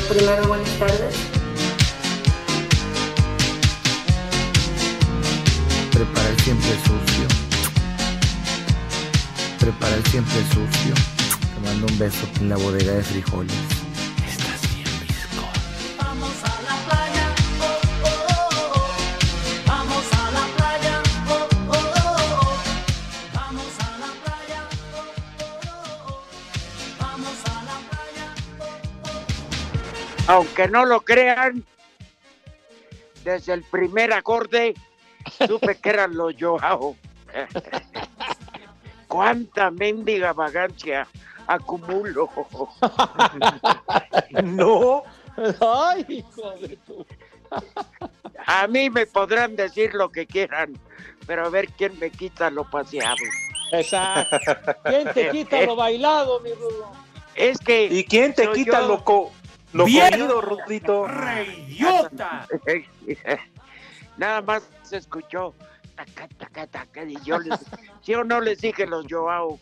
Primero buenas tardes. Prepara el siempre sucio. Prepara el siempre sucio. Te mando un beso en la bodega de frijoles. Aunque no lo crean, desde el primer acorde supe que eran los Joao. Cuánta mendiga vagancia acumulo. No. Ay, hijo de tu. A mí me podrán decir lo que quieran, pero a ver quién me quita lo paseado. Exacto. ¿Quién te quita lo bailado, mi Rudo? Es que. ¿Y quién te quita yo. lo, co- lo comido, Rudito? ¡Reyota! Nada más se escuchó. Taca, taca, taca, y yo les, ¿sí o no les dije los Joao?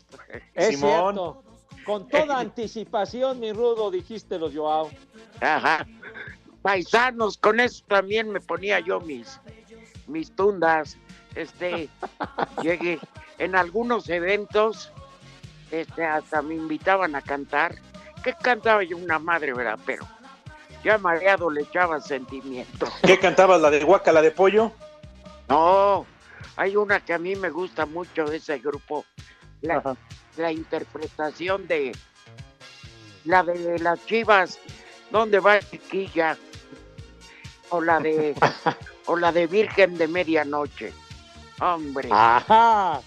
Es Simón. cierto. Con toda anticipación, mi Rudo, dijiste los Joao. Ajá. Paisanos, con eso también me ponía yo mis, mis tundas. Este, llegué en algunos eventos, este, hasta me invitaban a cantar. Que cantaba yo una madre, ¿verdad? Pero ya mareado le echaba sentimiento. ¿Qué cantabas? ¿La de Guaca, de pollo? No, hay una que a mí me gusta mucho de ese grupo. La, la interpretación de la de las chivas, ¿dónde va Chiquilla? O la de o la de Virgen de Medianoche. Hombre, Ajá.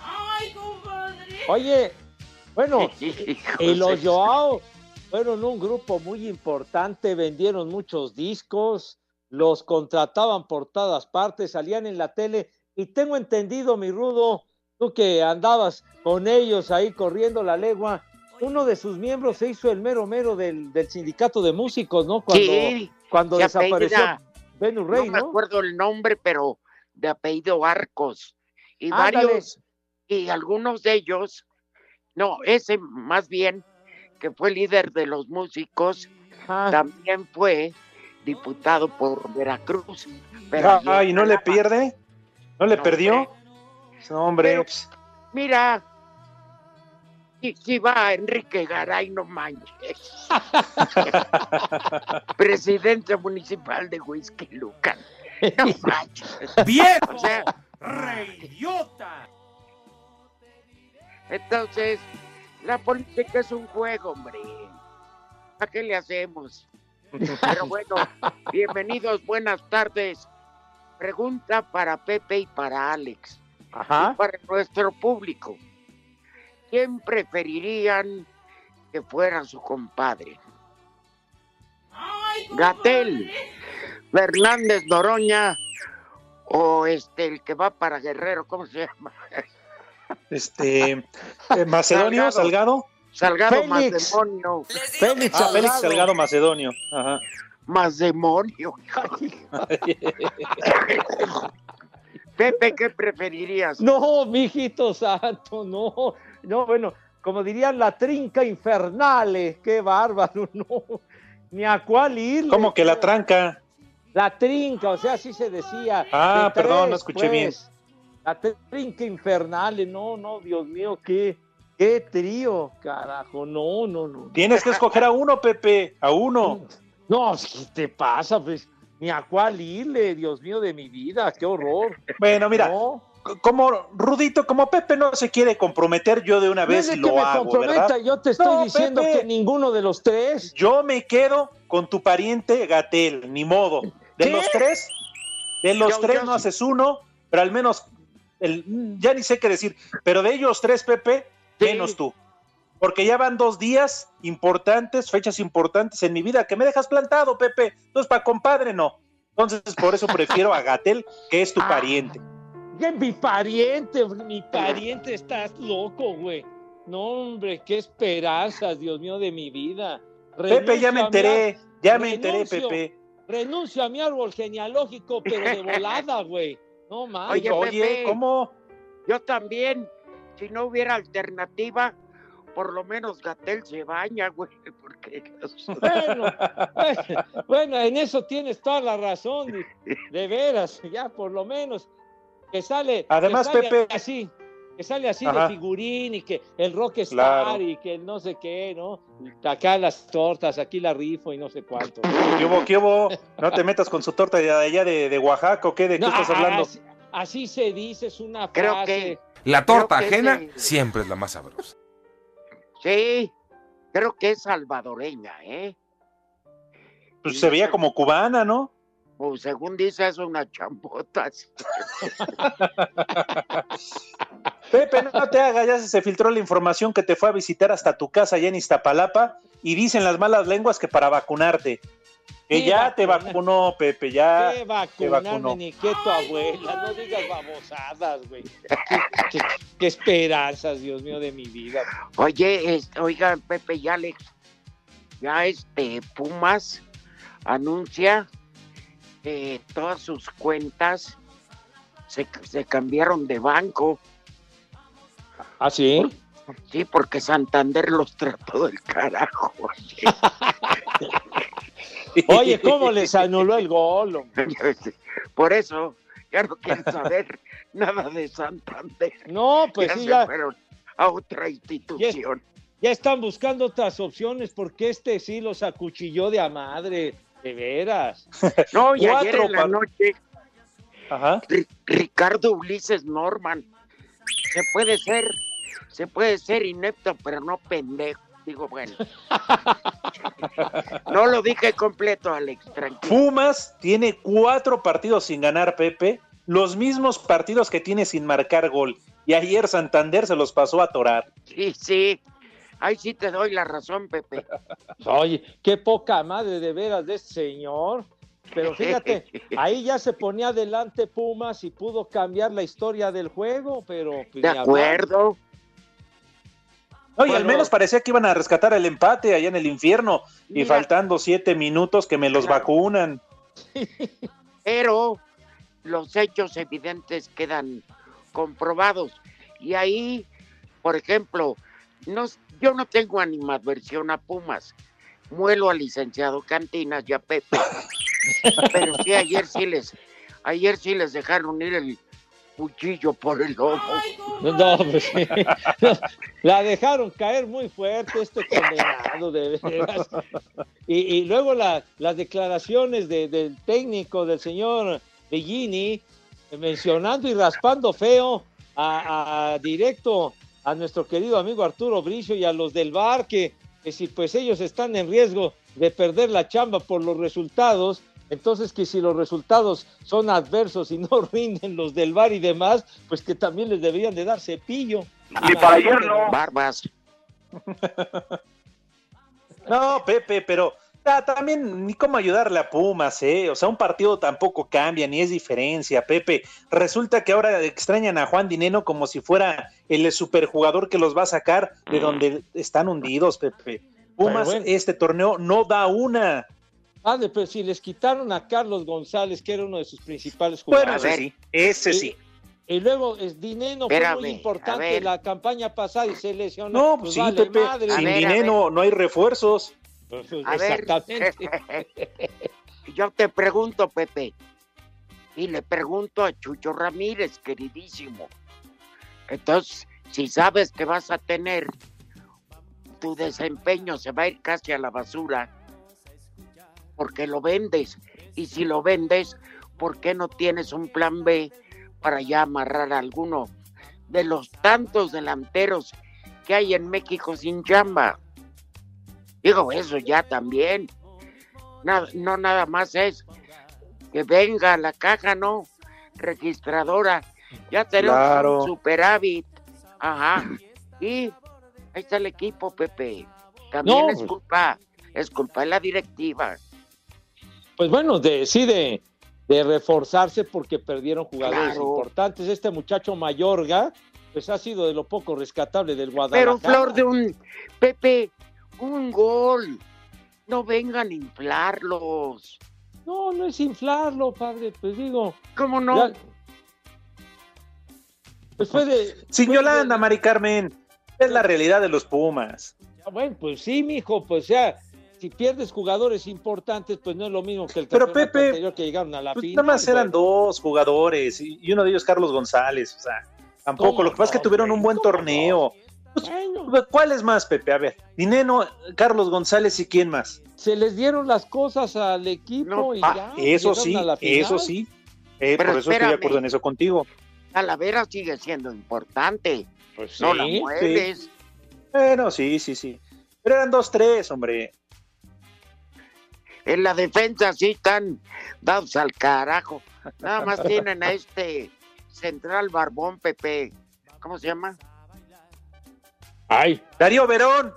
¡Ay, compadre! Oye, bueno, y los Joao fueron un grupo muy importante, vendieron muchos discos, los contrataban por todas partes, salían en la tele. Y tengo entendido, mi Rudo, tú que andabas con ellos ahí corriendo la legua, uno de sus miembros se hizo el mero mero del, del sindicato de músicos, ¿no? Cuando, Sí, cuando desapareció apellida- Venus no Rey, me ¿no? acuerdo el nombre, pero de apellido Arcos. Y Ándale. varios, y algunos de ellos, no, ese más bien, que fue líder de los músicos, Ajá. también fue diputado por Veracruz. Pero Ay, ¿no le pierde? ¿No le No, perdió? No, hombre. Pero- pues, Mira, si, si va Enrique Garay, no manches. Presidente municipal de Whisky Lucan. No manches. ¡Viejo! O sea, ¡Reyota! Entonces, la política es un juego, hombre. ¿A qué le hacemos? Pero bueno, bienvenidos, buenas tardes. Pregunta para Pepe y para Alex. Ajá. y para nuestro público. ¿Quién preferirían que fuera su compadre? ¡Ay, Gatel, Fernández Noroña o este el que va para Guerrero, ¿cómo se llama? Este, eh, Macedonio, Salgado. Salgado Félix. Macemonio. Félix Ah, Félix Salgado. Salgado Macedonio. Ajá. Macemonio. Pepe, ¿qué preferirías? No, mijito santo, no. No, bueno, como dirían la trinca infernale, qué bárbaro, no. Ni a cuál ir. ¿Cómo que la tranca? La trinca, o sea, así se decía. Ah, De perdón, no escuché bien. La trinca infernale, no, no, Dios mío, qué, qué trío, carajo, no, no, no. Tienes que escoger a uno, Pepe, a uno. No, ¿qué te pasa? Pues ni a cuál irle, Dios mío de mi vida, qué horror. Bueno, mira, No. como Rudito, como Pepe no se quiere comprometer, yo de una No vez es de que lo me hago, comprometa, ¿verdad? yo te estoy No, diciendo Pepe. que ninguno de los tres. Yo me quedo con tu pariente Gatel, ni modo. De ¿Qué? los tres, de los tres no haces uno, pero al menos, el, ya ni sé qué decir, pero de ellos tres, Pepe, Sí. menos tú. Porque ya van dos días importantes, fechas importantes en mi vida, que me dejas plantado, Pepe. Entonces, para compadre, no. Entonces, por eso prefiero a Gatel, que es tu Ah. pariente. Mi pariente, mi pariente, estás loco, güey. No, hombre, qué esperanzas, Dios mío de mi vida. Pepe, ya me enteré, ya me enteré. Pepe. Renuncio a mi árbol genealógico, pero de volada, güey. No mames. Oye, Oye, Pepe. ¿cómo? Yo también, si no hubiera alternativa, por lo menos Gatel se baña, güey, porque Bueno, bueno, bueno, en eso tienes toda la razón, de, de veras, ya por lo menos que sale, Además, que sale Pepe- así, que sale así Ajá. de figurín y que el rock star Claro. y que el no sé qué, ¿no? Acá las tortas, aquí la rifo y no sé cuánto. ¿Qué hubo, qué hubo? No te metas con su torta de allá de, de Oaxaca, ¿o qué? ¿De qué No, estás hablando? Así, así se dice, es una Creo frase. que- La Creo torta que ajena ese- siempre es la más sabrosa. sí, creo que es salvadoreña, ¿eh? Pues se veía como cubana, ¿no? O según dice, es una chambota. Pepe, no te hagas, ya se filtró la información que te fue a visitar hasta tu casa allá en Iztapalapa y dicen las malas lenguas que para vacunarte. Que ya te vacunó, Pepe, ya. ¿Qué vacunarme vacunó. ni qué tu abuela? No digas babosadas, güey. ¿Qué, qué- qué esperanzas, Dios mío, de mi vida. Oye, este, oigan, Pepe y Alex, ya este Pumas anuncia que todas sus cuentas se, se cambiaron de banco. ¿Ah, sí? Sí, porque Santander los trató del carajo. Oye, ¿cómo les anuló el gol? hombre? Por eso, ya no quieren saber nada de Santander. No, pues ya sí, se ya, fueron a otra institución. ya están buscando otras opciones porque este sí los acuchilló de a madre, de veras. No, y ayer en la noche, Ajá. Ri- Ricardo Ulises Norman, se puede ser, se puede ser inepto, pero no pendejo. Digo, bueno. No lo dije completo, Alex, tranquilo. Pumas tiene cuatro partidos sin ganar, Pepe. Los mismos partidos que tiene sin marcar gol. Y ayer Santander se los pasó a torar. Sí, sí. Ahí sí te doy la razón, Pepe. Oye, qué poca madre de veras de este señor. Pero fíjate, ahí ya se ponía adelante Pumas y pudo cambiar la historia del juego, pero... pues, De acuerdo. No, y al menos parecía que iban a rescatar el empate allá en el infierno. Y Mira. faltando siete minutos que me los Claro. vacunan. pero los hechos evidentes quedan comprobados. Y ahí, por ejemplo, no, yo no tengo animadversión a Pumas. Muelo al licenciado Cantinas y a Pepe. Pero sí, ayer sí les, ayer sí les dejaron ir el cuchillo por el lomo. No, pues, la dejaron caer muy fuerte este condenado, de veras. Y, y luego la- las declaraciones de- del técnico, del señor Bellini, mencionando y raspando feo a, a- directo a nuestro querido amigo Arturo Bricio y a los del bar, que, que si pues ellos están en riesgo de perder la chamba por los resultados, entonces que si los resultados son adversos y no rinden los del bar y demás, pues que también les deberían de dar cepillo. Y para ayer no. Barbas. No, Pepe, pero ah, también ni cómo ayudarle a Pumas, ¿eh? O sea, un partido tampoco cambia, ni es diferencia, Pepe. Resulta que ahora extrañan a Juan Dineno como si fuera el superjugador que los va a sacar de donde están hundidos, Pepe. Pumas, bueno. este torneo no da una. Padre, pero si les quitaron a Carlos González, que era uno de sus principales Bueno, jugadores. ese sí, ese Y- sí. Y luego es Dineno fue Espérame, muy a importante la campaña pasada y se lesionó. No, Pues sí, vale Pepe, madre. Sin ver, dinero no hay refuerzos. A ver. Exactamente. Yo te pregunto, Pepe, y le pregunto a Chucho Ramírez, queridísimo. Entonces, si sabes que vas a tener tu desempeño se va a ir casi a la basura porque lo vendes y si lo vendes ¿por qué no tienes un plan B para ya amarrar a alguno de los tantos delanteros que hay en México sin chamba? Digo, eso ya también. Nada- no nada más es que venga la caja, no, registradora. Ya tenemos Claro. un superávit. Ajá. Y ahí está el equipo, Pepe. También No. es culpa, es culpa de la directiva. Pues bueno, decide de reforzarse porque perdieron jugadores Claro. importantes. Este muchacho Mayorga, pues ha sido de lo poco rescatable del Guadalajara. Pero Flor de un Pepe, un gol. No vengan a inflarlos. No, no es inflarlo, padre, pues digo. ¿Cómo no? ya- Pues fue de. Sin fue de- Yolanda, Mari Carmen. Es la realidad de los Pumas. Ah, Bueno, pues sí, mijo, pues ya, si pierdes jugadores importantes, pues no es lo mismo que el Pero, Pepe, anterior que llegaron a la Pues final. nada más eran dos jugadores y, uno de ellos Carlos González. O sea, tampoco. ¿Cómo Lo que pasa es que tuvieron un buen ¿Cómo torneo. ¿Cuál es más, Pepe? A ver, Dineno, Carlos González y quién más. se les dieron las cosas al equipo No, y Ah, ya. eso sí, eso sí. Eh, por eso estoy de acuerdo en eso contigo. Talavera sigue siendo importante. Pues No la sí. mueves. Bueno, sí, sí, sí. Pero eran dos, tres, hombre. En la defensa sí están dados al carajo. Nada más tienen a este central barbón Pepe. ¿Cómo se llama? Ay, Darío Verón.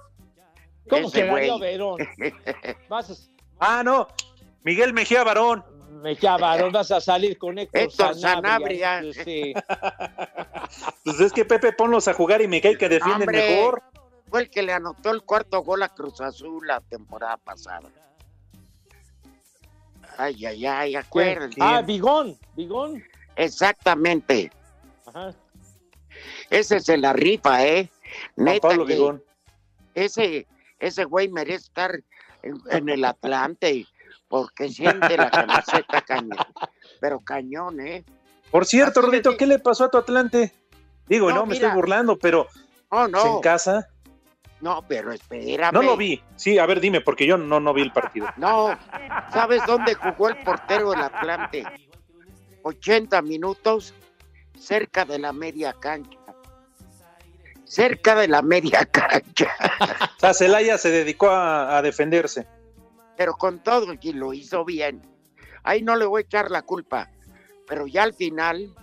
¿cómo Ese que Darío güey. Verón? Vas Ah, no. Miguel Mejía Barón. a, me llamaron, vas a salir con Héctor, Héctor Sanabria. Sanabria. Sí. Pues es que Pepe ponlos a jugar y cae que defienden Hombre. mejor. Fue el que le anotó el cuarto gol a Cruz Azul la temporada pasada. Ay, ay, ay, acuérdense. Ah, Bigón, Bigón. Exactamente. Ajá. Ese se la rifa, ¿eh? Neta Pablo que ese, ese güey merece estar en, en el Atlante porque siente la camiseta cañón. Pero cañón, ¿eh? Por cierto, de- ¿qué le pasó a tu Atlante? Digo, no, No, me mira. estoy burlando, pero No, no, en casa. no, pero espérame. No lo vi. Sí, a ver, dime, porque yo no, no vi el partido. No, ¿sabes dónde jugó el portero del Atlante? 80 minutos cerca de la media cancha. Cerca de la media cancha. O sea, Celaya se dedicó a, a defenderse. Pero con todo y lo hizo bien. Ahí no le voy a echar la culpa. Pero ya al final,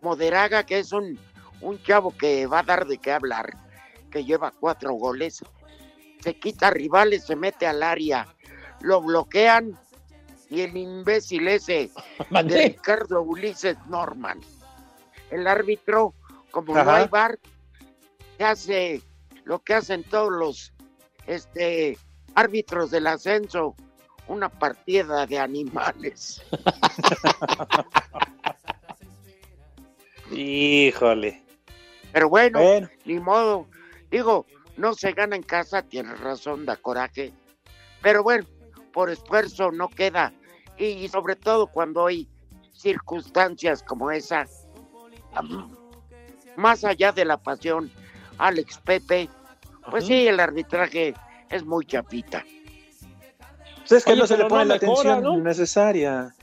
Moderaga, que es un, un chavo que va a dar de qué hablar, que lleva cuatro goles, se quita rivales, se mete al área, lo bloquean y el imbécil ese de. Ricardo Ulises Norman. El árbitro, como no Ajá. hay bar, se hace lo que hacen todos los este, árbitros del ascenso, una partida de animales. Híjole. Pero bueno, Bueno, ni modo. Digo, no se gana en casa, tienes razón, da coraje. Pero bueno, por esfuerzo no queda. Y, sobre todo cuando hay circunstancias como esa, más allá de la pasión, Alex Pepe, pues sí, el arbitraje es muy chapita. pues es que Oye, no se le pone no la mejora, atención ¿no? necesaria.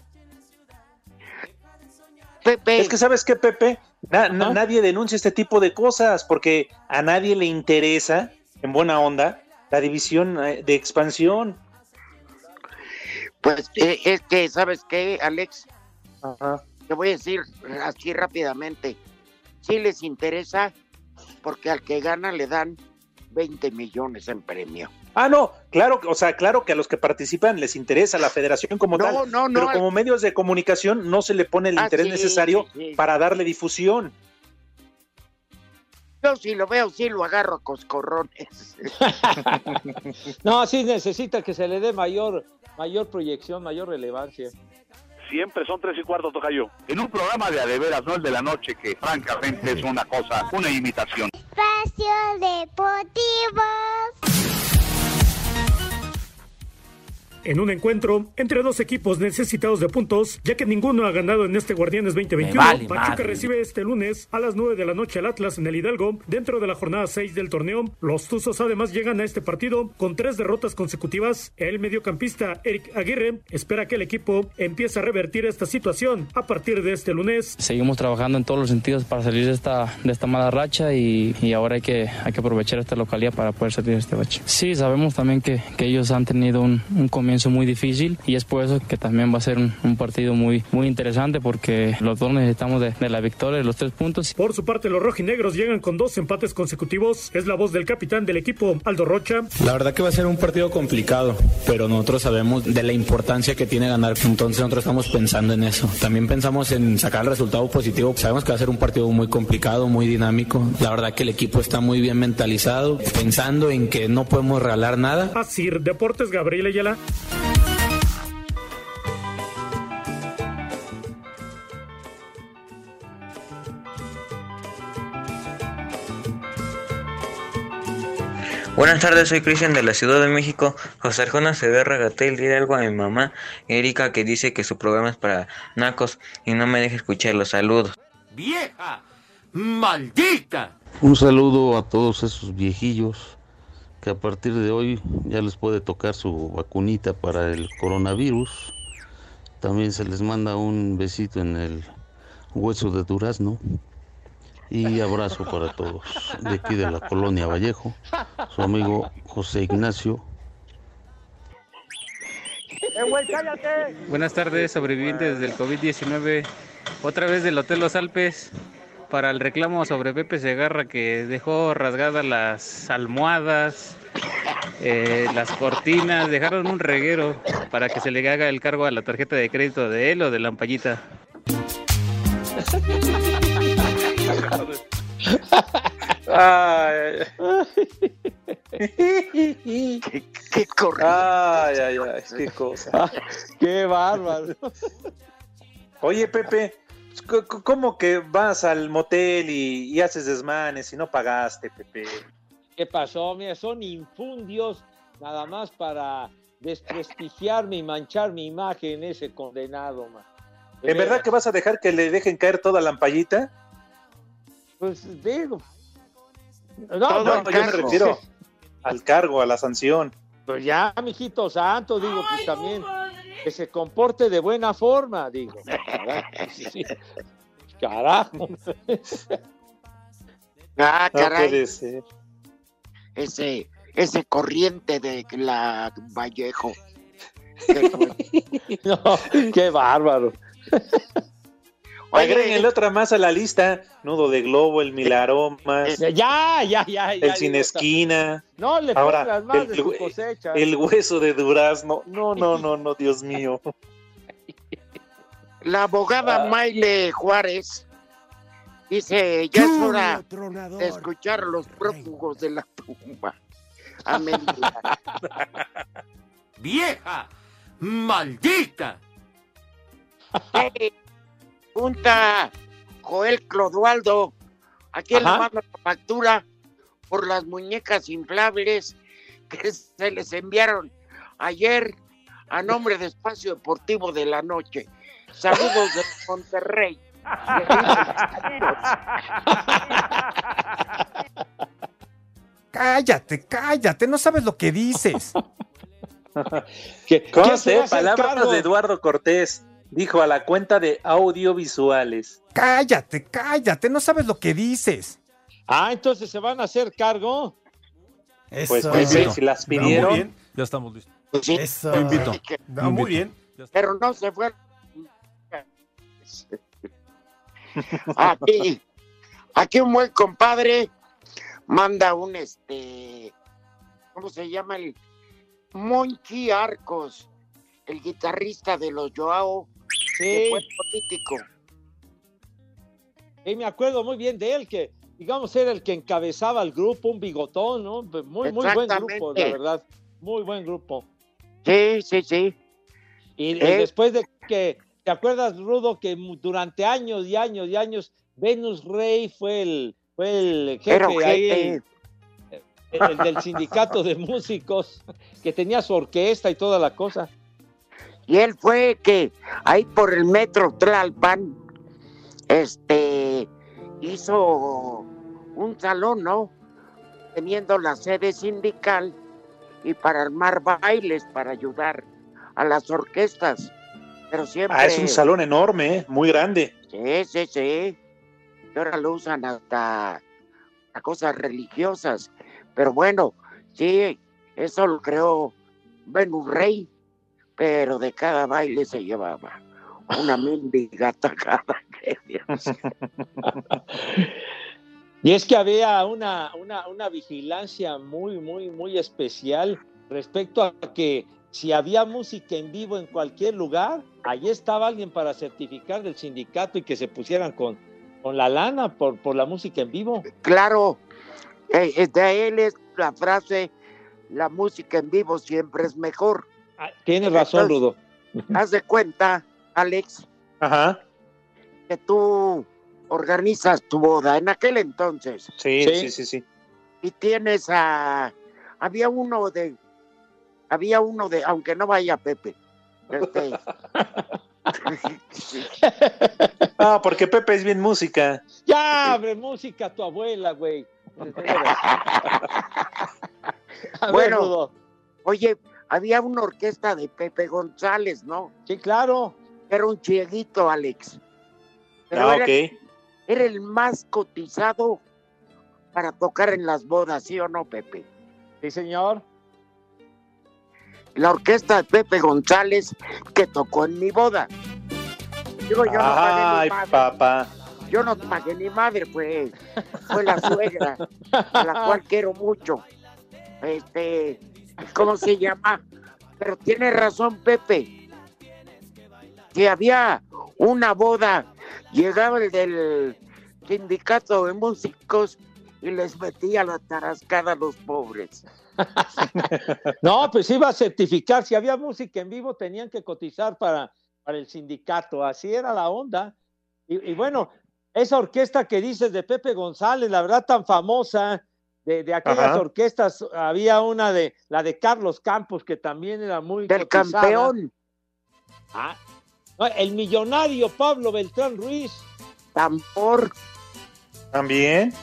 Pepe, Es que, ¿sabes qué, Pepe? Na- na- Ajá. nadie denuncia este tipo de cosas porque a nadie le interesa, en buena onda, la división eh, de expansión. pues eh, es que, ¿sabes qué, Alex? Ajá. Te voy a decir así rápidamente. Sí les interesa porque al que gana le dan 20 millones en premio. Ah, no, claro, o sea, claro que a los que participan les interesa la federación como No, tal, no, no, pero al- como medios de comunicación no se le pone el Ah, interés sí, necesario sí, sí. para darle difusión. Yo si lo veo, sí lo agarro a coscorrones. No, sí necesita que se le dé mayor, mayor proyección, mayor relevancia. Siempre son tres y cuarto, tocayo. En un programa de adeveras, no el de la noche, que francamente es una cosa, una imitación. Espacio Deportivo. En un encuentro entre dos equipos necesitados de puntos, ya que ninguno ha ganado en este Guardianes 2021. Me vale Pachuca madre. recibe este lunes a las 9 de la noche al Atlas en el Hidalgo, dentro de la jornada 6 del torneo. Los Tuzos además llegan a este partido con tres derrotas consecutivas. El mediocampista Eric Aguirre espera que el equipo empiece a revertir esta situación a partir de este lunes. Seguimos trabajando en todos los sentidos para salir de esta, de esta mala racha y, y ahora hay que, hay que aprovechar esta localidad para poder salir de este bache. Sí, sabemos también que, que ellos han tenido un, un comienzo muy difícil y es por eso que también va a ser un, un partido muy, muy interesante porque los dos necesitamos de, de la victoria y los tres puntos. Por su parte, los rojinegros llegan con dos empates consecutivos. Es la voz del capitán del equipo, Aldo Rocha. La verdad que va a ser un partido complicado, pero nosotros sabemos de la importancia que tiene ganar, entonces nosotros estamos pensando en eso. También pensamos en sacar el resultado positivo. Sabemos que va a ser un partido muy complicado, muy dinámico. La verdad que el equipo está muy bien mentalizado, pensando en que no podemos regalar nada. Asir Deportes, Gabriel Ayala. Buenas tardes, soy Cristian de la Ciudad de México. José Arjona Severra Gatel, dile algo a mi mamá Erika que dice que su programa es para nacos y no me deja escuchar los saludos. ¡Vieja! ¡Maldita! Un saludo a todos esos viejillos que a partir de hoy ya les puede tocar su vacunita para el coronavirus. También se les manda un besito en el hueso de durazno. Y abrazo para todos de aquí de la colonia Vallejo, su amigo José Ignacio. Buenas tardes, sobrevivientes del COVID-19. Otra vez del Hotel Los Alpes para el reclamo sobre Pepe Segarra que dejó rasgadas las almohadas, eh, las cortinas, dejaron un reguero para que se le haga el cargo a la tarjeta de crédito de él o de la ampallita. Ay, qué, qué Ay, ay, ay, qué cosa. qué bárbaro. Oye, Pepe, ¿cómo que vas al motel y, y haces desmanes y no pagaste, Pepe? ¿Qué pasó? Mira, son infundios nada más para desprestigiarme y manchar mi imagen ese condenado, man. ¿En verdad que vas a dejar que le dejen caer toda la ampallita? Pues digo. No, No, no, no, yo me refiero al cargo, a la sanción. Pues ya, mijito santo, digo, pues también que se comporte de buena forma, digo. Carajo. sí. Carajo. Ah, No caray. puede ser. Ese, ese corriente de la Vallejo. No, qué bárbaro. Agréguenle otra más a la lista. Nudo de globo, el mil aromas, Ya, ya, ya. ya el sin esquina. No le Ahora, pongas más de el, su cosecha. el hueso de durazno. No, no, no, no, Dios mío. La abogada Ah. Maile Juárez dice, ya es hora de escuchar a los prófugos de la tumba. Amén. ¡Vieja! ¡Maldita! Hey, Junta Joel Clodoaldo, ¿a quién le manda la factura por las muñecas inflables que se les enviaron ayer a nombre de Espacio Deportivo de la Noche? Saludos de Monterrey. Cállate, cállate, no sabes lo que dices. Conste, palabras de Eduardo Cortés. Dijo a la cuenta de audiovisuales. Cállate, cállate, no sabes lo que dices. Ah, entonces se van a hacer cargo. Pues, Pepe, si las pidieron. Muy bien, ya estamos listos. Eso. Te invito. No, Te muy invito. bien. Pero no se fue. Aquí, aquí un buen compadre manda un este, ¿cómo se llama? El Monchi Arcos, el guitarrista de los Joao, fue político. Y me acuerdo muy bien de él, que digamos era el que encabezaba el grupo, un bigotón, ¿no? Muy, muy buen grupo, la verdad. Muy buen grupo. Sí, sí, sí. Y, y después de que, ¿te acuerdas, Rudo, que durante años y años y años, Venus Rey fue el, fue el jefe ahí, ojete. el, el del sindicato de músicos, que tenía su orquesta y toda la cosa. Y él fue que ahí por el metro Tlalpan, este, hizo un salón, ¿no? Teniendo la sede sindical y para armar bailes, para ayudar a las orquestas. Pero siempre... Ah, es un salón enorme, ¿eh? muy grande. Sí, sí, sí. Y ahora lo usan hasta a cosas religiosas. Pero bueno, sí, eso lo creó Venus Rey, pero de cada baile se llevaba una mendiga tacada. Y es que había una, una, una vigilancia muy, muy, muy especial respecto a que si había música en vivo en cualquier lugar, allí estaba alguien para certificar del sindicato y que se pusieran con, con la lana por, por la música en vivo. Claro, eh, eh, de él es la frase, la música en vivo siempre es mejor. Tienes razón, Rudo. Haz de cuenta, Alex, Ajá. que tú organizas tu boda en aquel entonces. Sí, sí, sí, sí. Y tienes a... Había uno de... Había uno de... Aunque no vaya Pepe. Este, Ah, porque Pepe es bien música. Ya, abre música a tu abuela, güey. A ver, bueno, Rudo. oye, había una orquesta de Pepe González, ¿no? Sí, claro. Era un chieguito, Alex. Pero Ah, era, ok. era el más cotizado para tocar en las bodas, ¿sí o no, Pepe? Sí, señor. La orquesta de Pepe González que tocó en mi boda. Digo, yo no pagué Ay, ni madre. papá. Yo no pagué ni madre, fue, fue la suegra, a la cual quiero mucho. Este, ¿cómo se llama? Pero tiene razón Pepe. Que había una boda, llegaba el del sindicato de músicos y les metía la tarascada a los pobres. No, pues iba a certificar. Si había música en vivo, tenían que cotizar para, para el sindicato. Así era la onda. Y, y bueno, esa orquesta que dices de Pepe González, la verdad tan famosa, de, de aquellas Ajá. orquestas, había una de la de Carlos Campos, que también era muy Del cotizada. campeón. Ah, no, el millonario Pablo Beltrán Ruiz. Tambor. También.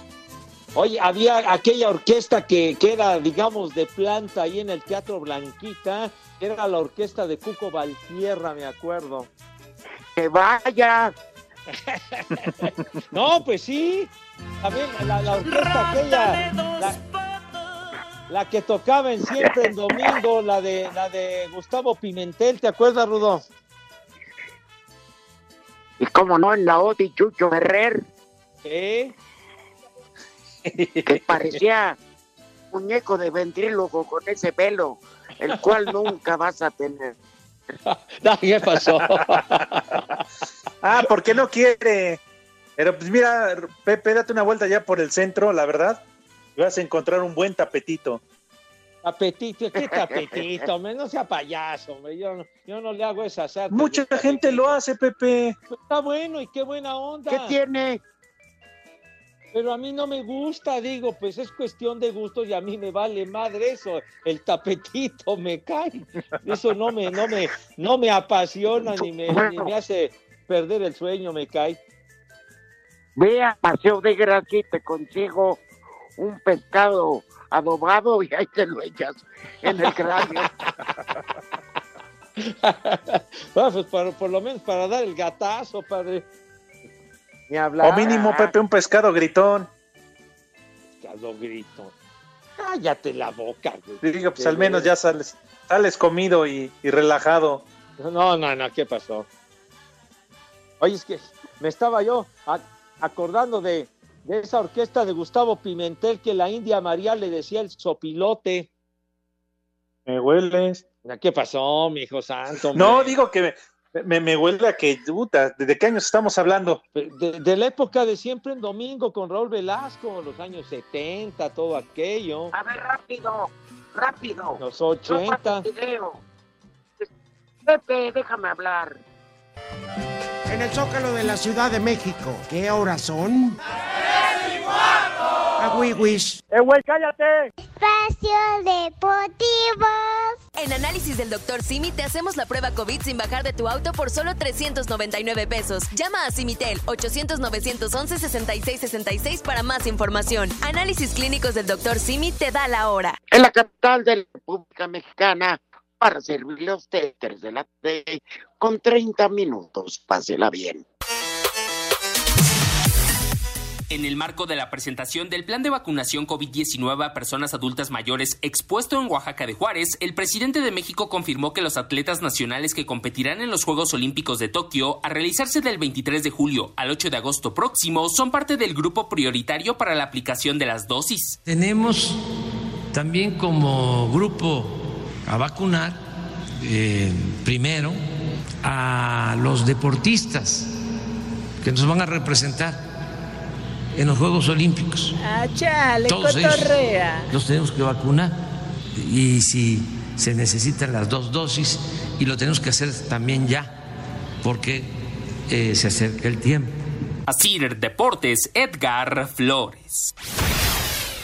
Oye, había aquella orquesta que, que era, digamos, de planta ahí en el Teatro Blanquita, que era la orquesta de Cuco Valtierra, me acuerdo. Que vaya. No, pues sí. También la, la orquesta aquella, la, la que tocaba en siempre en domingo, la de la de Gustavo Pimentel, ¿te acuerdas, Rudo? Y como no, en la Odi Chucho Ferrer. ¿Eh? Que parecía muñeco de ventrílogo con ese pelo, el cual nunca vas a tener. ¿Qué pasó? Ah, ¿por qué no quiere? Pero pues mira, Pepe, date una vuelta ya por el centro, la verdad. Y vas a encontrar un buen tapetito. Tapetito, ¿qué tapetito? hombre? No sea payaso, hombre. Yo, no- yo no le hago esas artes. Mucha gente lo hace, Pepe. Pues Está bueno y qué buena onda. ¿Qué tiene? Pero a mí no me gusta, digo, pues es cuestión de gustos y a mí me vale madre eso. El tapetito me cae. Eso no me, no me, no me apasiona ni me, ni me hace perder el sueño, me cae. Ve a Paseo de Gracia y te consigo un pescado adobado y ahí te lo echas en el cráneo. Ah, pues por, por lo menos para dar el gatazo, padre. Ni hablar. O mínimo, Pepe, un pescado gritón. Pescado grito. Cállate la boca, güey. Digo, pues al menos ya sales, sales comido y, y relajado. No, no, no, ¿qué pasó? Oye, es que me estaba yo a- acordando de, de esa orquesta de Gustavo Pimentel que la India María le decía el sopilote. Me hueles. ¿Qué pasó, mi hijo santo? hombre? No, digo que me, me, me huele a que, puta, ¿de qué años estamos hablando? De, de la época de siempre en domingo con Raúl Velasco, los años 70, todo aquello. A ver, rápido, rápido. Los No 80. pases video. Pepe, déjame hablar. En el Zócalo de la Ciudad de México. ¿Qué horas son? A Wiwis. ¡Eh, güey, cállate! Espacio Deportivo. En Análisis del Dr. Simi te hacemos la prueba COVID sin bajar de tu auto por solo 399 pesos. Llama a Simitel 800-911-6666 para más información. Análisis clínicos del Dr. Simi te da la hora. En la capital de la República Mexicana para servirle a usted 3 de la tarde con 30 minutos. Pásela bien. En el marco de la presentación del plan de vacunación COVID-19 a personas adultas mayores expuesto en Oaxaca de Juárez, el presidente de México confirmó que los atletas nacionales que competirán en los Juegos Olímpicos de Tokio, a realizarse del 23 de julio al 8 de agosto próximo, son parte del grupo prioritario para la aplicación de las dosis. Tenemos también como grupo a vacunar eh, primero a los deportistas que nos van a representar en los Juegos Olímpicos. Ah, chale, Todos ellos. cotorrea. Los tenemos que vacunar y si se necesitan las dos dosis y lo tenemos que hacer también ya porque eh, se acerca el tiempo. Asir Deportes, Edgar Flores.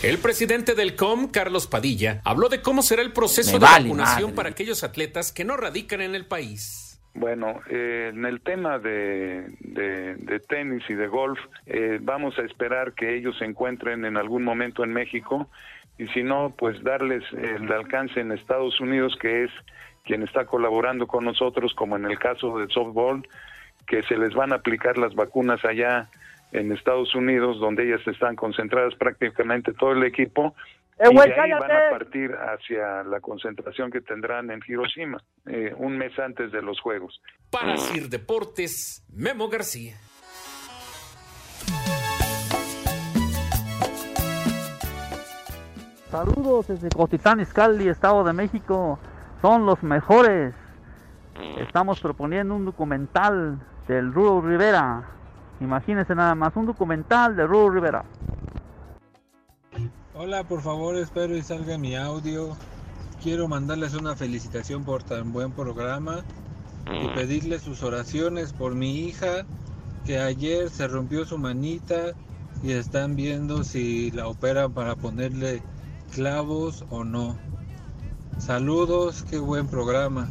El presidente del COM, Carlos Padilla, habló de cómo será el proceso Me de vale vacunación madre. para aquellos atletas que no radican en el país. Bueno, eh, en el tema de, de- de tenis y de golf, eh, vamos a esperar que ellos se encuentren en algún momento en México y si no, pues darles el alcance en Estados Unidos, que es quien está colaborando con nosotros, como en el caso del softball, que se les van a aplicar las vacunas allá en Estados Unidos, donde ellas están concentradas prácticamente todo el equipo. ¡Eh, y de ahí van a partir hacia la concentración que tendrán en Hiroshima, eh, un mes antes de los Juegos. Para Sir Deportes, Memo García. Saludos desde Cotitán, Izcalli, Estado de México. Son los mejores. Estamos proponiendo un documental del Rudo Rivera. Imagínense nada más, un documental de Rudo Rivera. Hola, por favor, espero y salga mi audio. Quiero mandarles una felicitación por tan buen programa y pedirles sus oraciones por mi hija que ayer se rompió su manita y están viendo si la operan para ponerle clavos o no. Saludos, qué buen programa.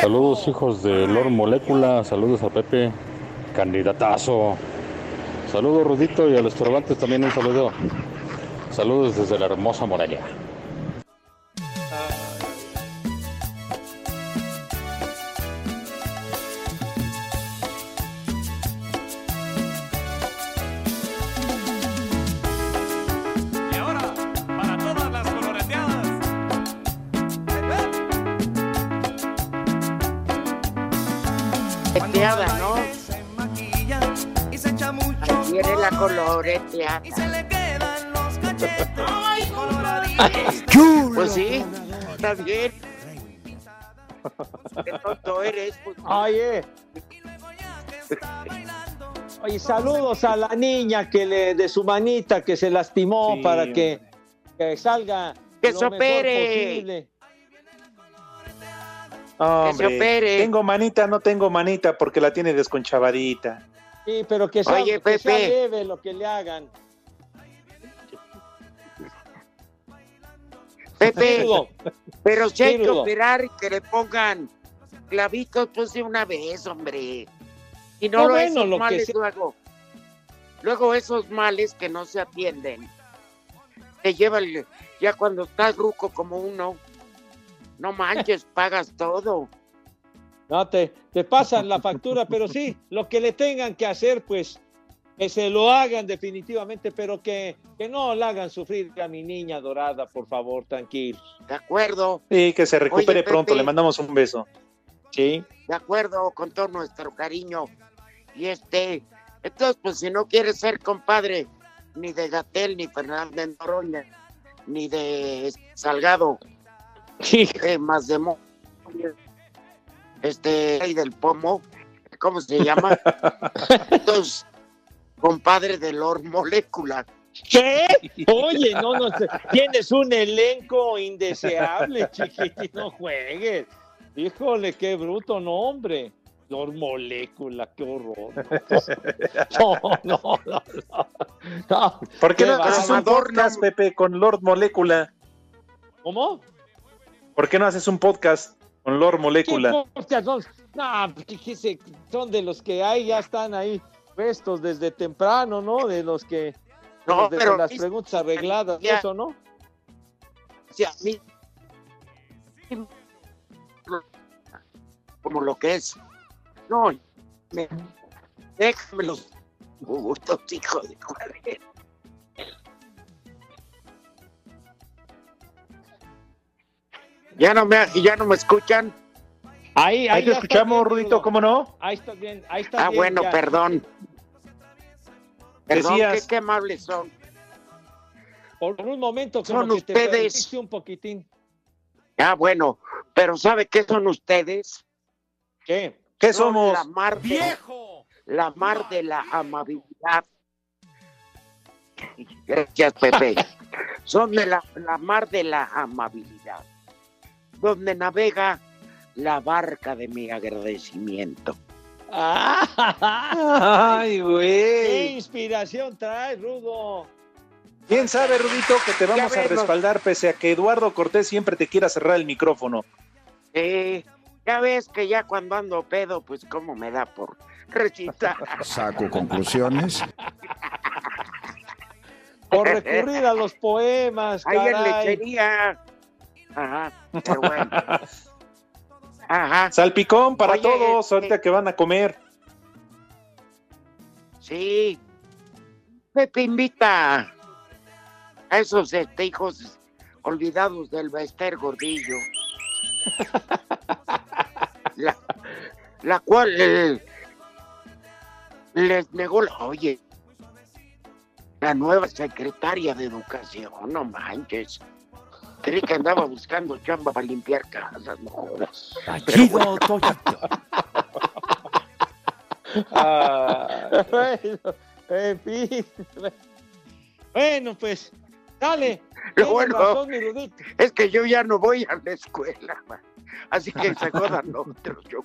Saludos hijos de Lord Molécula, saludos a Pepe, candidatazo. Saludos Rudito y a los Cervantes también un saludo. Saludos desde la hermosa Morelia. Está bien. Qué tonto eres. Pues. Oye. Oye, saludos a la niña que le de su manita que se lastimó Sí. para que, que salga Que lo se mejor opere. posible. Hombre, se opere. tengo manita, no tengo manita porque la tiene desconchavadita. Sí, pero que sea, Oye, que sea Pepe. leve lo que le hagan. Pepe, pero si hay que operar y que le pongan clavitos, pues de una vez, hombre. Y no lo bueno, esos lo males luego. Luego esos males que no se atienden. Te lleva el- ya cuando estás ruco como uno. No manches, pagas todo. No, te, te pasan la factura, pero sí, lo que le tengan que hacer, pues, que se lo hagan definitivamente, pero que, que no la hagan sufrir a mi niña dorada, por favor, tranquilos. De acuerdo, Sí, que se recupere Oye, pronto, Pepe. le mandamos un beso. Sí. de acuerdo con todo nuestro cariño. Y este, entonces, pues si no quieres ser compadre ni de Gatel, ni Fernández Noroña, ni de Salgado, eh, más de Mo, este, y del Pomo, ¿cómo se llama? Entonces, compadre de Lord Molécula. ¿Qué? Oye, no, no, sé, tienes un elenco indeseable, chiquitín, no juegues. Híjole, qué bruto nombre. Lord Molécula, qué horror. No, no, no, no. no. ¿Por qué no bárbaro. haces un podcast, Pepe, con Lord Molécula? ¿Cómo? ¿Por qué no haces un podcast con Lord Molécula? ¿Qué podcast son? No, pues, ¿qué- qué son de los que hay, ya están ahí puestos desde temprano, ¿no? De los que... No, desde pero- las preguntas arregladas, Ya. eso, ¿no? Sí, a mí- como lo que es. No, me, déjame los gustos, hijo de madre. Ya no me, ya no me escuchan. Ahí, Ahí te ya está escuchamos, bien, Rudito. ¿cómo no? Ahí está bien, ahí está Ah, bien, bueno, ya. perdón. Perdón, Decías. qué, qué amables son. Por un momento como Son que ustedes. te un poquitín. Ah, bueno, pero ¿sabe qué son ustedes? ¿Qué? ¿Qué Son somos? La mar de, la mar de la amabilidad. Gracias, Pepe. Son de la, la mar de la amabilidad, donde navega la barca de mi agradecimiento. Ay, ¿Qué güey. inspiración trae, Rudo? ¿Quién sabe, Rudito, que te vamos a respaldar pese a que Eduardo Cortés siempre te quiera cerrar el micrófono? Eh, ya ves que ya cuando ando pedo, pues cómo me da por recitar. Saco conclusiones. Por recurrir a los poemas, Ahí en caray. lechería. Ajá, pero bueno. Ajá. Salpicón para Oye, todos, este- ahorita que van a comer. Sí. Pepe invita a esos este, hijos olvidados del Bester Gordillo. La, la cual eh, les negó la... Oye, la nueva secretaria de Educación, no manches. Creí que andaba buscando chamba para limpiar casas, no jodas. Chido, Toyito. bueno, en fin. Bueno, pues, dale. Lo bueno razón, mi Rudito. es que yo ya no voy a la escuela, man. así que se jodan otros. Yo.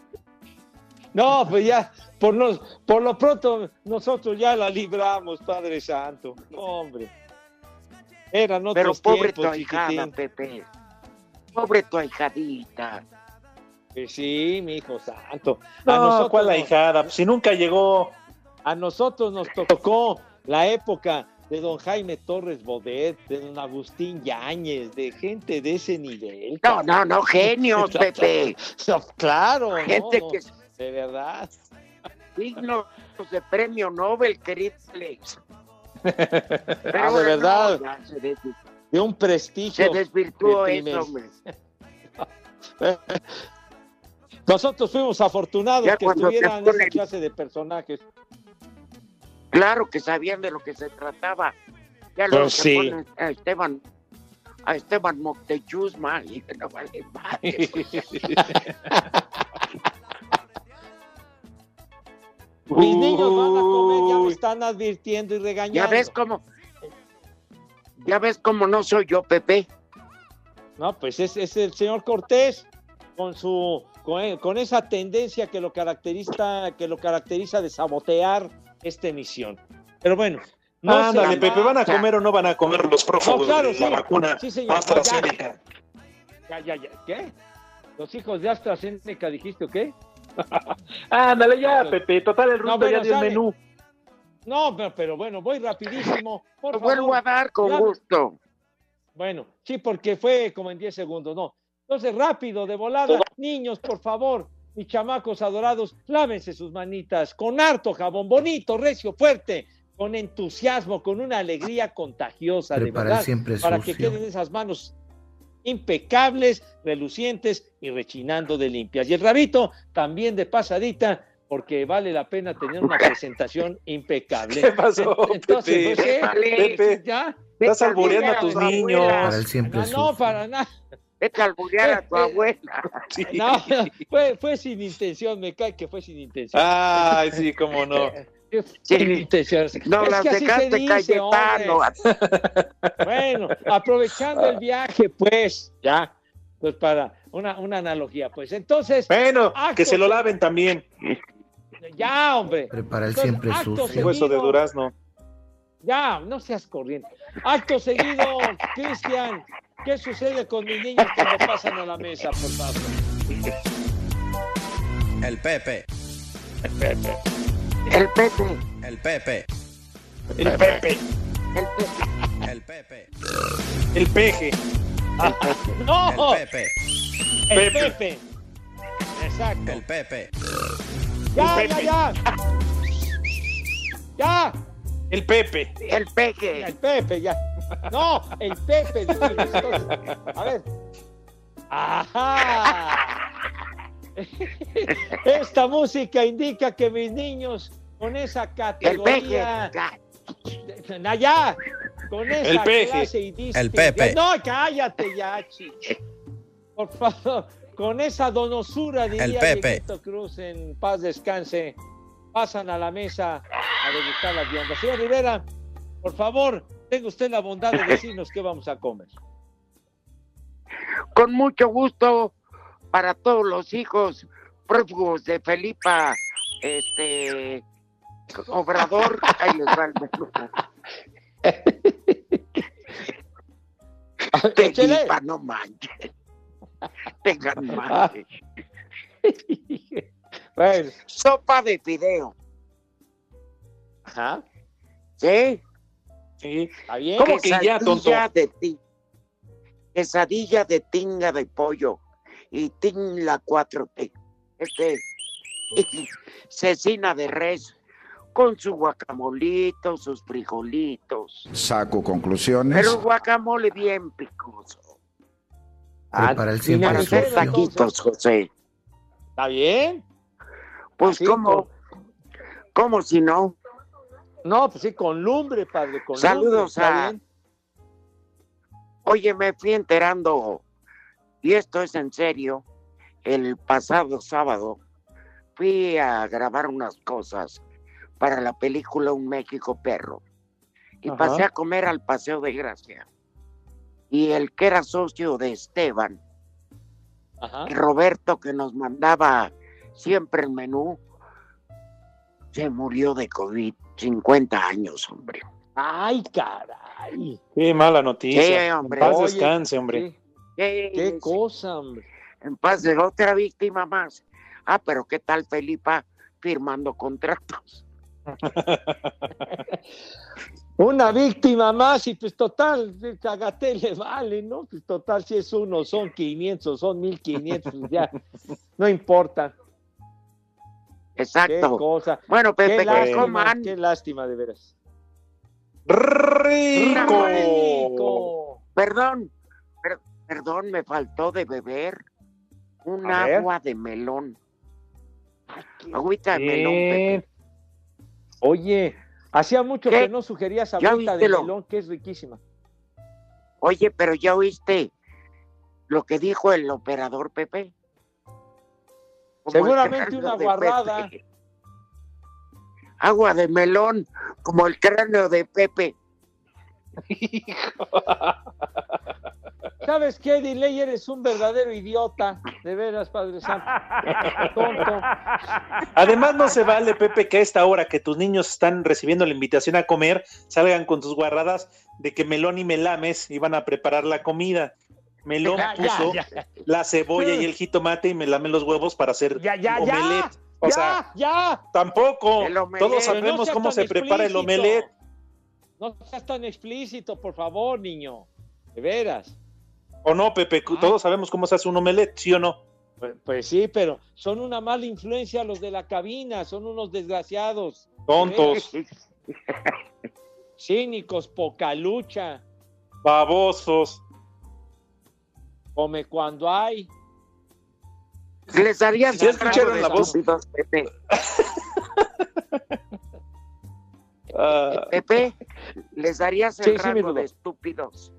No, pues ya, por, nos, por lo pronto, nosotros ya la libramos, Padre Santo. No, hombre. Eran Pero otros pobre tu ahijada, chiquitín. Pepe. Pobre tu ahijadita. Pues sí, mi hijo santo. No, ¿cuál la nos- hijada? Pues si nunca llegó. A nosotros nos tocó la época de don Jaime Torres Bodet, de don Agustín Yáñez, de gente de ese nivel. No, no, no, genios, Pepe. No, claro, Gente no, que de verdad. dignos de premio Nobel, querido Alex. Ah, de verdad. ya se, des- De un prestigio. se desvirtuó de eso, hombre. Nosotros fuimos afortunados Ya que estuvieran esa ponen- clase de personajes. Claro que sabían de lo que se trataba. Ya Pues luego sí. a Esteban, a Esteban Moctechusma y no vale madre. Mis niños van a comer, ya me están advirtiendo y regañando. Ya ves cómo, ya ves cómo no soy yo, Pepe. No, pues es, es el señor Cortés con su con, con esa tendencia que lo caracteriza que lo caracteriza de sabotear esta emisión. Pero bueno, no Ándale, le Pepe, ¿van a comer o no van a comer los prófugos No, claro, de la sí. vacuna Sí, señor. AstraZeneca? Ya, ya, ya. ¿Qué? ¿Los hijos de AstraZeneca dijiste o qué? Ándale ya, Pepe, total el No, ruso bueno, ya dio el menú. No, pero, pero bueno, voy rapidísimo. Por Lo favor. vuelvo a dar con Ya- gusto. Bueno, sí, porque fue como en 10 segundos, no. Entonces, rápido, de volada. Niños, por favor, mis chamacos adorados, lávense sus manitas con harto jabón, bonito, recio, fuerte, con entusiasmo, con una alegría contagiosa, de Prepara verdad, siempre para que sucio. queden esas manos impecables, relucientes y rechinando de limpias. Y el rabito también de pasadita, porque vale la pena tener una presentación impecable. ¿Qué pasó, Entonces, Pepe? pues, ¿qué? Pepe, ¿Ya? estás albureando a tus tu niños. abuela. Para él siempre No, no, para nada. Vete a alburear a tu abuela. Sí. No, fue, fue sin intención, me cae que fue sin intención. Ay, sí, cómo no. Intención. No Es las dejaste dice, Cayetano. Bueno, aprovechando el viaje, pues, ya, pues para una, una analogía, pues. Entonces, Bueno, que se lo laven también. ya, hombre. Prepara Entonces, siempre sucio. Hueso de durazno. Ya, no seas corriente. Acto seguido, Cristian, ¿Qué sucede con mis niños cuando pasan a la mesa, por favor? El Pepe. El Pepe. El Pepe. El Pepe. El Pepe. El Pepe. El Pepe. El Peje. ¡No! El Pepe. El Pepe. Pepe. Exacto. El Pepe. Ya, El ya, Pepe. ya. Ya. El Pepe. El Peje. El Pepe, ya. No, el Pepe. A ver. Ajá. Esta música indica que mis niños con esa El categoría. Allá, con esa El Peje. clase y El Pepe. No, cállate ya, chico. Por favor, con esa donosura, diría El Pepe. Cruz, en paz descanse, pasan a la mesa a degustar las viandas. Señor Rivera, por favor, tenga usted la bondad de decirnos qué vamos a comer. Con mucho gusto para todos los hijos prófugos de Felipa, este Obrador, ahí les va el. Felipa, no manches. Tengan. Bueno, Sopa de fideo. ajá, ¿Sí? Sí. está bien. ¿Cómo que ya, tonto? De ti. Quesadilla de tinga de pollo y tin la 4T. Este, cecina de res con su guacamolito, sus frijolitos. Saco conclusiones. Pero guacamole bien picoso. Ah, para el Para hacer taquitos, José. ¿Está bien? Pues como, como si no. No, pues sí, con lumbre, padre, con Saludos lumbre. ¿está a-? Oye, me fui enterando, y esto es en serio, el pasado sábado fui a grabar unas cosas para la película Un México Perro. Y Ajá. pasé a comer al Paseo de Gracia. Y el que era socio de Esteban, Ajá. Roberto, que nos mandaba siempre el menú, se murió de COVID, 50 años, hombre. Ay, caray. Qué mala noticia. Sí, hombre. En paz Oye, descanse, hombre. sí. ¿Qué, Qué cosa, hombre. En paz de otra víctima más. Ah, pero ¿qué tal Felipa firmando contratos? Una víctima más y pues total, cagate le vale, ¿no? Pues total, si es uno, son 500, son 1500, pues ya, no importa. Qué Exacto. cosa. Bueno, Qué Pepe, que lástima, coman. qué lástima de veras. ¡Rico! Rico. Perdón, per- perdón, me faltó de beber un A ver. agua de melón. Agüita de melón, Pepe. Oye, hacía mucho ¿Qué? que no sugerías ¿Ya agüita de melón, que es riquísima. Oye, pero ya oíste lo que dijo el operador Pepe. Como Seguramente una. Pepe. Agua de melón, como el cráneo de Pepe. ¿Sabes qué, Delay? Eres un verdadero idiota. De veras, Padre Santo. Tonto. Además, no se vale, Pepe, que a esta hora que tus niños están recibiendo la invitación a comer, salgan con tus guarradas de que Melón y Melames iban a preparar la comida. Melón Ya, puso ya. la cebolla y el jitomate y me lame los huevos para hacer Ya, ya, ya. omelette. O ya, sea, ya. tampoco. Todos no sabemos cómo se prepara el omelette. No seas tan explícito, por favor, niño. De veras. ¿O no, Pepe? Todos sabemos cómo se hace un omelette, ¿sí o no? Pues, pues sí, pero son una mala influencia los de la cabina, son unos desgraciados. Tontos, Cínicos, poca lucha. babosos. Come cuando hay. Les darían ¿Sí escucharon la voz? estúpidos, Pepe. Ah, Pepe, les darías el Sí, rango de estúpidos.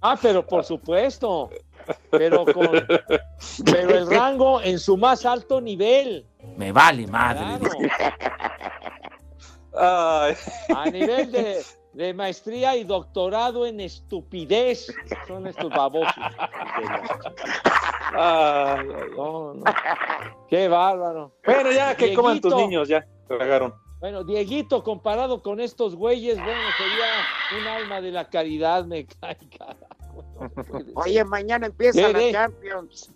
Ah, pero por supuesto. Pero con pero el rango en su más alto nivel. Me vale madre. Claro. ay, A nivel de, de maestría y doctorado en estupidez. Son estos babosos. ay. No, no. Qué bárbaro. Bueno, ya que coman tus niños, ya. Tragaron. Bueno, Dieguito comparado con estos güeyes, bueno, sería un alma de la caridad, me cae, carajo. no. Oye, mañana empieza ¿Qué, la? Champions.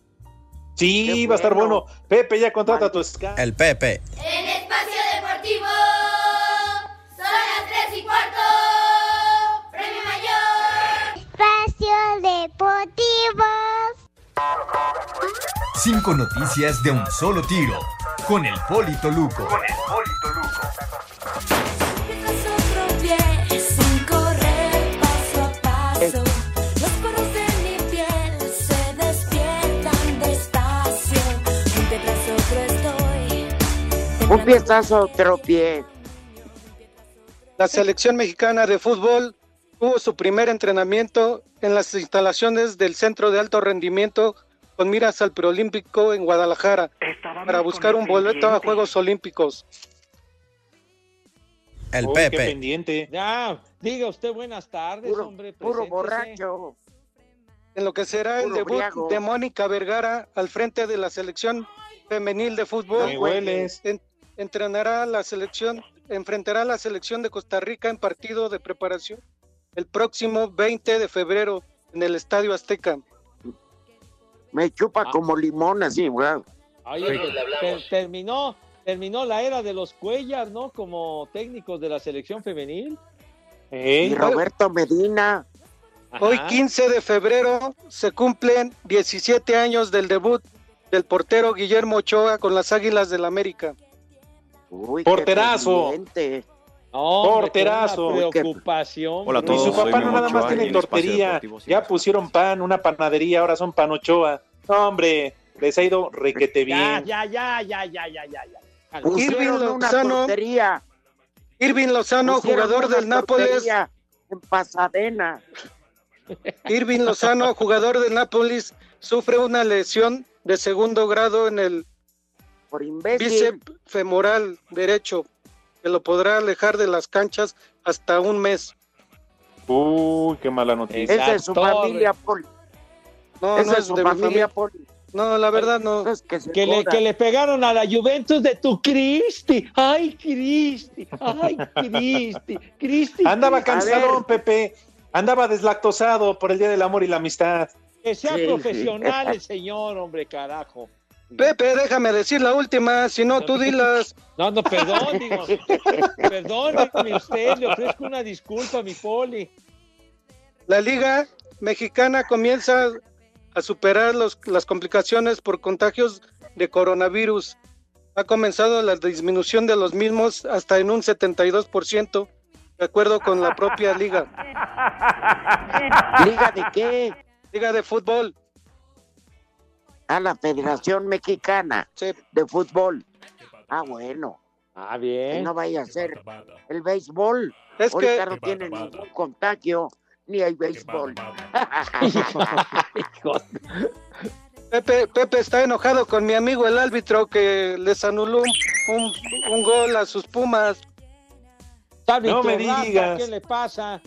Sí, Qué va a estar bueno. bueno. Pepe, ya contrata tu Sky. El Pepe. En Espacio Deportivo son las 3 y cuarto. Premio Mayor. Espacio Deportivo. Cinco noticias de un solo tiro. Con el Polito Luco. Otro pie sin correr paso a paso. Los poros de mi piel se despiertan despacio. Un pie tras otro estoy. Un piezazo, otro pie. La selección mexicana de fútbol tuvo su primer entrenamiento en las instalaciones del Centro de Alto Rendimiento con miras al preolímpico en Guadalajara para buscar un boleto a Juegos Olímpicos. El Uy, qué Pepe. pendiente. Ya, diga usted buenas tardes, hombre. Puro borracho. En lo que será el Puro debut briago. de Mónica Vergara al frente de la selección femenil de fútbol. Me hueles. En- entrenará la selección, enfrentará a la selección de Costa Rica en partido de preparación el próximo 20 de febrero en el Estadio Azteca. Me chupa como limón así, ter- terminó, terminó la era de los Cuellar, ¿no? Como técnicos de la selección femenil. Y Roberto Medina. Hoy Ajá. 15 de febrero se cumplen 17 años del debut del portero Guillermo Ochoa con las Águilas del América. Uy, Porterazo. qué. No, una preocupación. Hola a bro. Y su todos. papá no nada más tiene tortería. Ya pusieron pan, una panadería, ahora son panochoa. No, hombre, les ha ido requete bien. ya, ya, ya, ya, ya, ya, ya. Pusieron Irving una Lozano. portería. Irving Lozano, Pusieron jugador del Nápoles. En Pasadena. Irving Lozano, jugador del Nápoles, sufre una lesión de segundo grado en el Por imbécil. bíceps femoral derecho, que lo podrá alejar de las canchas hasta un mes. Uy, qué mala noticia. Es de su familia, Poli. No, es no es su de familia. Poli. No, la verdad no. Es que, le, que le pegaron a la Juventus de tu Cristi. Ay, Cristi. Ay, Cristi. Cristi. Andaba cansadón, Pepe. Andaba deslactosado por el Día del Amor y la Amistad. Que sea Sí, sí. profesional el señor, hombre, carajo. Pepe, déjame decir la última, si no tú dilas. No, no, perdón, digo. Perdóneme usted, le ofrezco una disculpa, mi poli. La Liga Mexicana comienza a superar los- las complicaciones por contagios de coronavirus. Ha comenzado la disminución de los mismos hasta en un 72%, de acuerdo con la propia liga. ¿Liga de qué? Liga de fútbol. A la Federación Mexicana Sí. de Fútbol. Ah, bueno. Ah, Que bien. no vaya a ser el béisbol. Es Ahorita que no tiene ningún contagio, ni hay béisbol. Pepe, Pepe está enojado con mi amigo el árbitro que les anuló un, un- un gol a sus Pumas. No me digas. ¿Qué le pasa?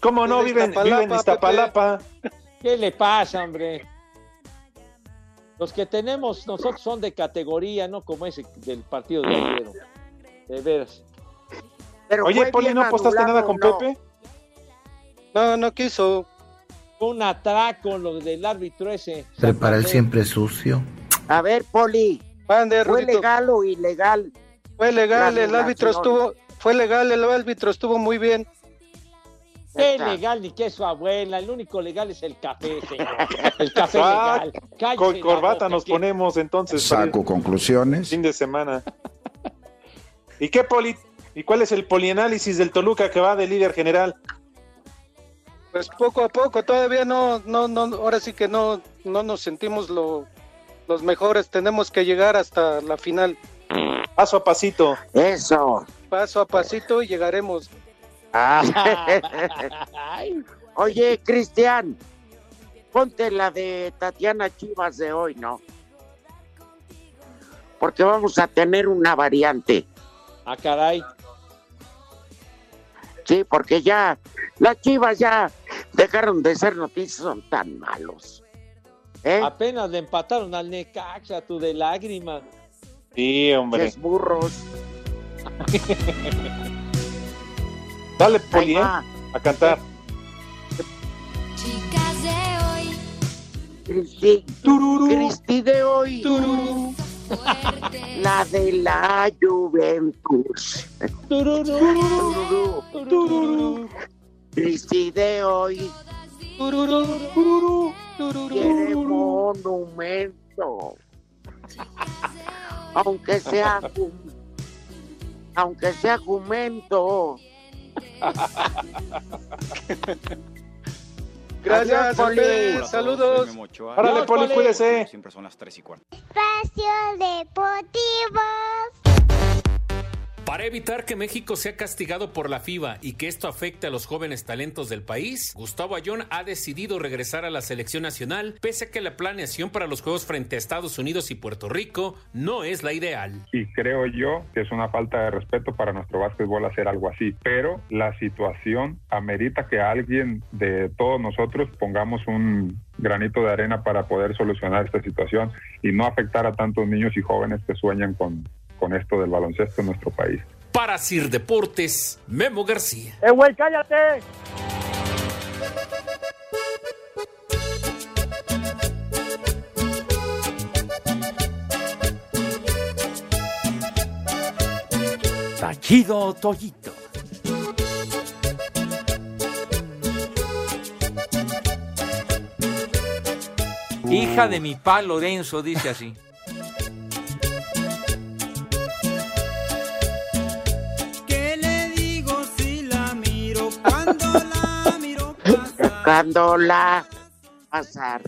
¿Cómo no? Viven, viven en Iztapalapa. ¿Qué le pasa, hombre? Los que tenemos nosotros son de categoría, no como ese del partido de ayer. De veras. Pero Oye, Poli, ¿no apostaste anulado, nada con ¿no? Pepe? No, no quiso. Fue un atraco lo del árbitro ese. Prepara el siempre sucio. A ver, Poli, ¿fue legal o ilegal? Fue legal, el árbitro estuvo, fue legal, el árbitro estuvo muy bien. Qué Está. legal ni qué su abuela. El único legal es el café, señor. El café Ah, legal. Cállese Con corbata boca, nos que- ponemos entonces. el Saco conclusiones. Fin de semana. ¿Y qué poli? ¿Y cuál es el polianálisis del Toluca que va de líder general? Pues poco a poco, todavía no, no, no, ahora sí que no, no nos sentimos lo, los mejores, tenemos que llegar hasta la final, Paso a pasito. Eso. paso a pasito y llegaremos. Oye, Cristian, ponte la de Tatiana Chivas de hoy, ¿no? Porque vamos a tener una variante. ah, caray. Sí, porque ya las Chivas ya dejaron de ser noticias, son tan malos. ¿Eh? Apenas le empataron al Necaxa, tú de lágrima. Sí, hombre. Es burros. Dale, Poli, ¿eh? a cantar. Chicas de hoy, Cristi, Cristi de hoy. La de la Juventus. Tururú, tururú. Cristi de hoy. Quiere monumento. Aunque sea aunque sea jumento. Gracias, Adiós, Poli. Saludos. Órale, Poli, cuídese. Siempre son las 3 y cuarto. espacio deportivo. Para evitar que México sea castigado por la FIBA y que esto afecte a los jóvenes talentos del país, Gustavo Ayón ha decidido regresar a la selección nacional, pese a que la planeación para los Juegos frente a Estados Unidos y Puerto Rico no es la ideal. y creo yo que es una falta de respeto para nuestro básquetbol hacer algo así. Pero la situación amerita que alguien de todos nosotros pongamos un granito de arena para poder solucionar esta situación y no afectar a tantos niños y jóvenes que sueñan con, con esto del baloncesto en nuestro país. Para Sir Deportes, Memo García. ¡Eh, güey, cállate! Tachido Toyito. Hija de mi pa Lorenzo, dice así. Dejándola pasar.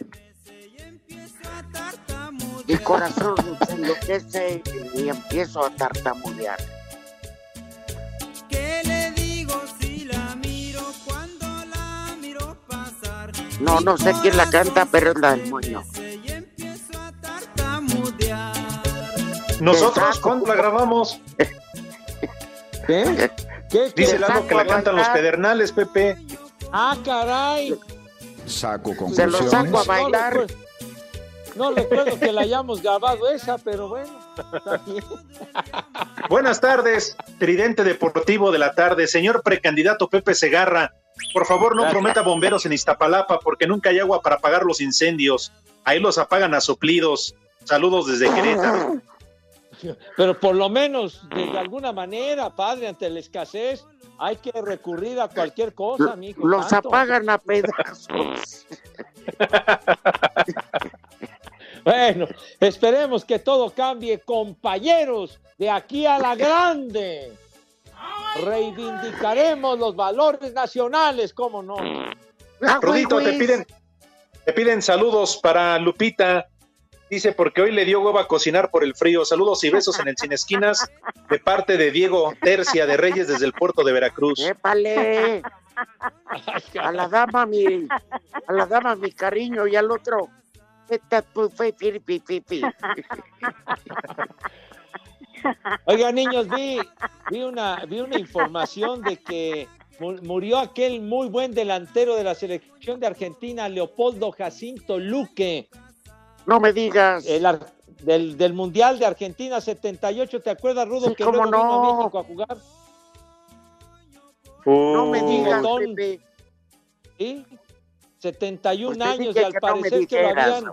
Mi corazón se enloquece y empiezo a tartamudear. ¿Qué le digo si la miro cuando la miro pasar? No, no sé quién la canta, pero es la del moño. Nosotros, ¿cuándo la grabamos? ¿Qué? ¿Qué? Dice. Lalo que la cantan los pedernales, Pepe. ¡Ah, caray! Saco Se lo saco a conclusiones. bailar. No recuerdo que la hayamos grabado esa, pero bueno. Buenas tardes, Tridente Deportivo de la tarde. Señor precandidato Pepe Segarra, por favor no prometa bomberos en Iztapalapa porque nunca hay agua para apagar los incendios. Ahí los apagan a soplidos. Saludos desde Querétaro. Pero por lo menos, de alguna manera, padre, ante la escasez, hay que recurrir a cualquier cosa, mijo. Los apagan a pedazos. Bueno, esperemos que todo cambie, compañeros, de aquí a la grande. Reivindicaremos los valores nacionales, ¿cómo no? Rudito, te piden, te piden saludos para Lupita. Dice, porque hoy le dio hueva a cocinar por el frío. Saludos y besos en el Sin Esquinas de parte de Diego Tercia de Reyes desde el puerto de Veracruz. ¡Épale! A la dama mi, a la dama mi cariño y al otro. esta pu- fe- fi- fi- fi- fi. Oiga, niños, vi, vi, una, vi una información de que mu- murió aquel muy buen delantero de la selección de Argentina, Leopoldo Jacinto Luque. No me digas. El ar- del, del Mundial de Argentina 78, ¿te acuerdas, Rudo, Sí, que cómo luego vino a no. México a jugar? No me digas. Pepe. Sí, 71 Pues te años y al que no me parecer que lo habían...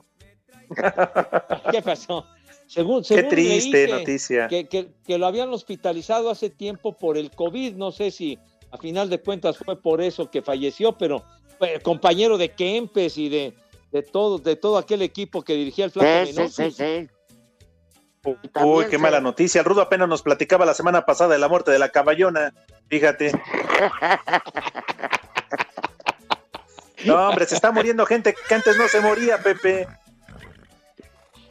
¿Qué pasó? Según, Qué según triste leí que- noticia. Que, que- que lo habían hospitalizado hace tiempo por el COVID. No sé si a final de cuentas fue por eso que falleció, pero fue compañero de Kempes y de, de, todo, de todo aquel equipo que dirigía el Flaco Sí, sí, sí, sí. Uy, también qué se- mala noticia. El Rudo apenas nos platicaba la semana pasada de la muerte de la caballona. Fíjate. No, hombre, se está muriendo gente que antes no se moría, Pepe.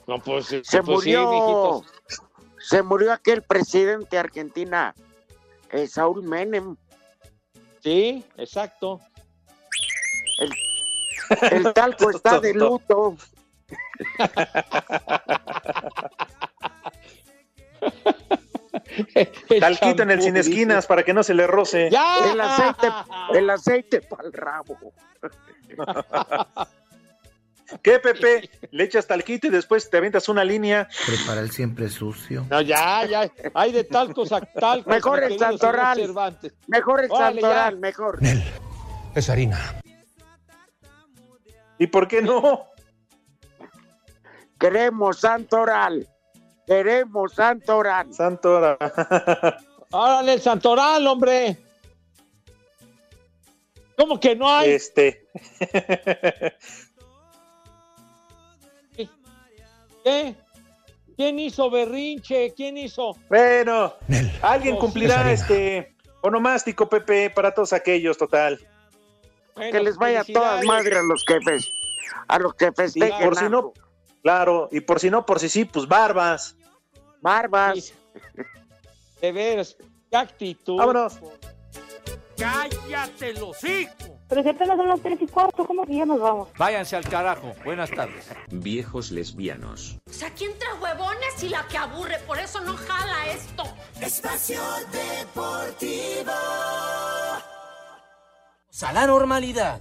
No, pues, Se pues murió. se murió aquel presidente de Argentina, eh, Saúl Menem. Sí, exacto. El talco está de luto. Talquito en el sin esquinas para que no se le roce. El aceite, el aceite para el rabo. ¿Qué, Pepe? Le echas talquito y después te avientas una línea. Prepara el siempre sucio. No, ya, ya. Hay de talcos a talcos. Mejor el Santoral. Mejor el Órale, Santoral, ya. mejor. Es harina. ¿Y por qué no? Queremos Santoral. Queremos Santoral. Santoral. Órale, el Santoral, hombre. ¿Cómo que no hay? Este. ¿Qué? ¿Quién hizo berrinche? ¿Quién hizo? Bueno, alguien cumplirá este onomástico, Pepe, para todos aquellos, total. Que les vaya a todas madres a los que fes- a los que Y festejen. por si no, claro, y por si no, por si sí, pues barbas. Barbas. De veras, qué actitud. Vámonos. ¡Cállate los hijos! Pero si apenas son las tres y cuarto, ¿cómo que ya nos vamos? Váyanse al carajo. Buenas tardes. Viejos lesbianos. O sea, aquí entre huevones y la que aburre, por eso no jala esto. Espacio Deportivo. A la normalidad.